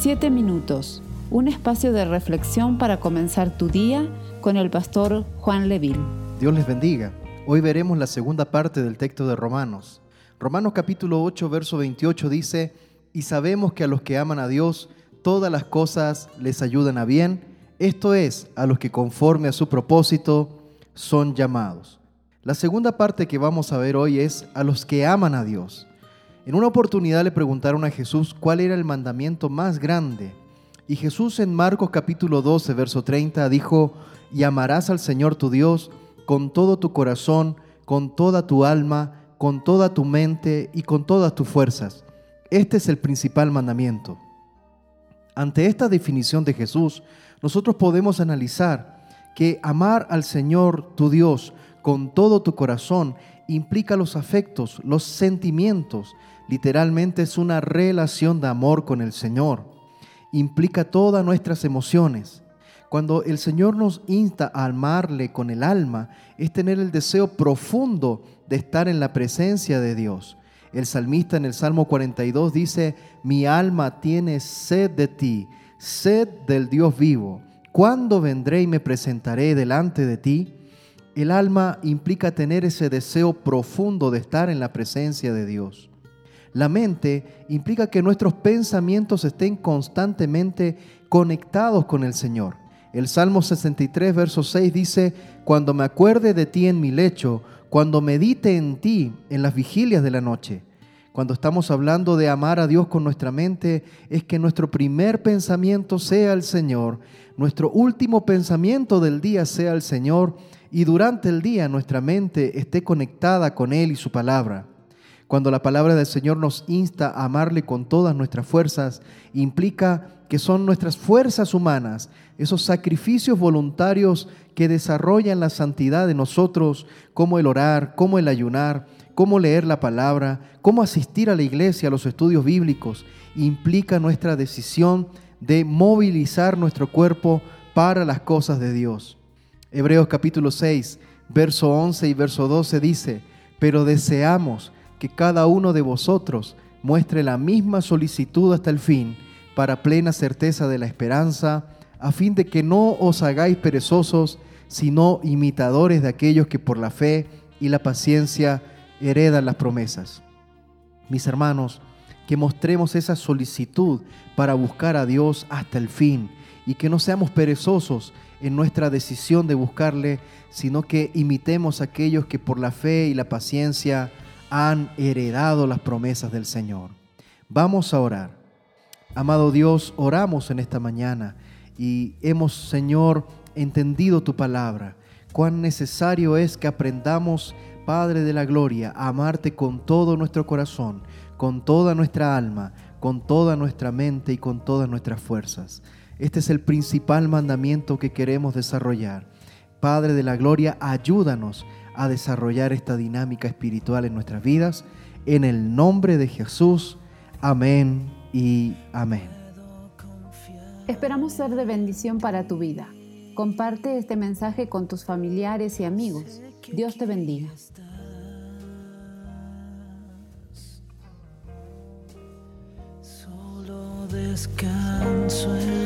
Siete minutos, un espacio de reflexión para comenzar tu día con el pastor Juan Leville. Dios les bendiga. Hoy veremos la segunda parte del texto de Romanos. Romanos capítulo 8, verso 28 dice, y sabemos que a los que aman a Dios, todas las cosas les ayudan a bien, esto es, a los que conforme a su propósito son llamados. La segunda parte que vamos a ver hoy es a los que aman a Dios. En una oportunidad le preguntaron a Jesús cuál era el mandamiento más grande. Y Jesús en Marcos capítulo 12, verso 30 dijo, y amarás al Señor tu Dios con todo tu corazón, con toda tu alma, con toda tu mente y con todas tus fuerzas. Este es el principal mandamiento. Ante esta definición de Jesús, nosotros podemos analizar que amar al Señor tu Dios con todo tu corazón implica los afectos, los sentimientos. Literalmente es una relación de amor con el Señor. Implica todas nuestras emociones. Cuando el Señor nos insta a amarle con el alma, es tener el deseo profundo de estar en la presencia de Dios. El salmista en el Salmo 42 dice, mi alma tiene sed de ti, sed del Dios vivo. ¿Cuándo vendré y me presentaré delante de ti? El alma implica tener ese deseo profundo de estar en la presencia de Dios. La mente implica que nuestros pensamientos estén constantemente conectados con el Señor. El Salmo 63, verso 6 dice, Cuando me acuerde de ti en mi lecho, cuando medite en ti en las vigilias de la noche. Cuando estamos hablando de amar a Dios con nuestra mente, es que nuestro primer pensamiento sea el Señor, nuestro último pensamiento del día sea el Señor y durante el día nuestra mente esté conectada con Él y su palabra. Cuando la palabra del Señor nos insta a amarle con todas nuestras fuerzas, implica que son nuestras fuerzas humanas, esos sacrificios voluntarios que desarrollan la santidad de nosotros, como el orar, como el ayunar, como leer la palabra, como asistir a la iglesia, a los estudios bíblicos, implica nuestra decisión de movilizar nuestro cuerpo para las cosas de Dios. Hebreos capítulo 6, verso 11 y verso 12 dice, pero deseamos que cada uno de vosotros muestre la misma solicitud hasta el fin, para plena certeza de la esperanza, a fin de que no os hagáis perezosos, sino imitadores de aquellos que por la fe y la paciencia heredan las promesas. Mis hermanos, que mostremos esa solicitud para buscar a Dios hasta el fin y que no seamos perezosos en nuestra decisión de buscarle, sino que imitemos a aquellos que por la fe y la paciencia han heredado las promesas del Señor. Vamos a orar. Amado Dios, oramos en esta mañana y hemos, Señor, entendido tu palabra. Cuán necesario es que aprendamos, Padre de la Gloria, a amarte con todo nuestro corazón, con toda nuestra alma, con toda nuestra mente y con todas nuestras fuerzas. Este es el principal mandamiento que queremos desarrollar. Padre de la Gloria, ayúdanos a desarrollar esta dinámica espiritual en nuestras vidas. En el nombre de Jesús. Amén y amén. Esperamos ser de bendición para tu vida. Comparte este mensaje con tus familiares y amigos. Dios te bendiga. Solo descanso.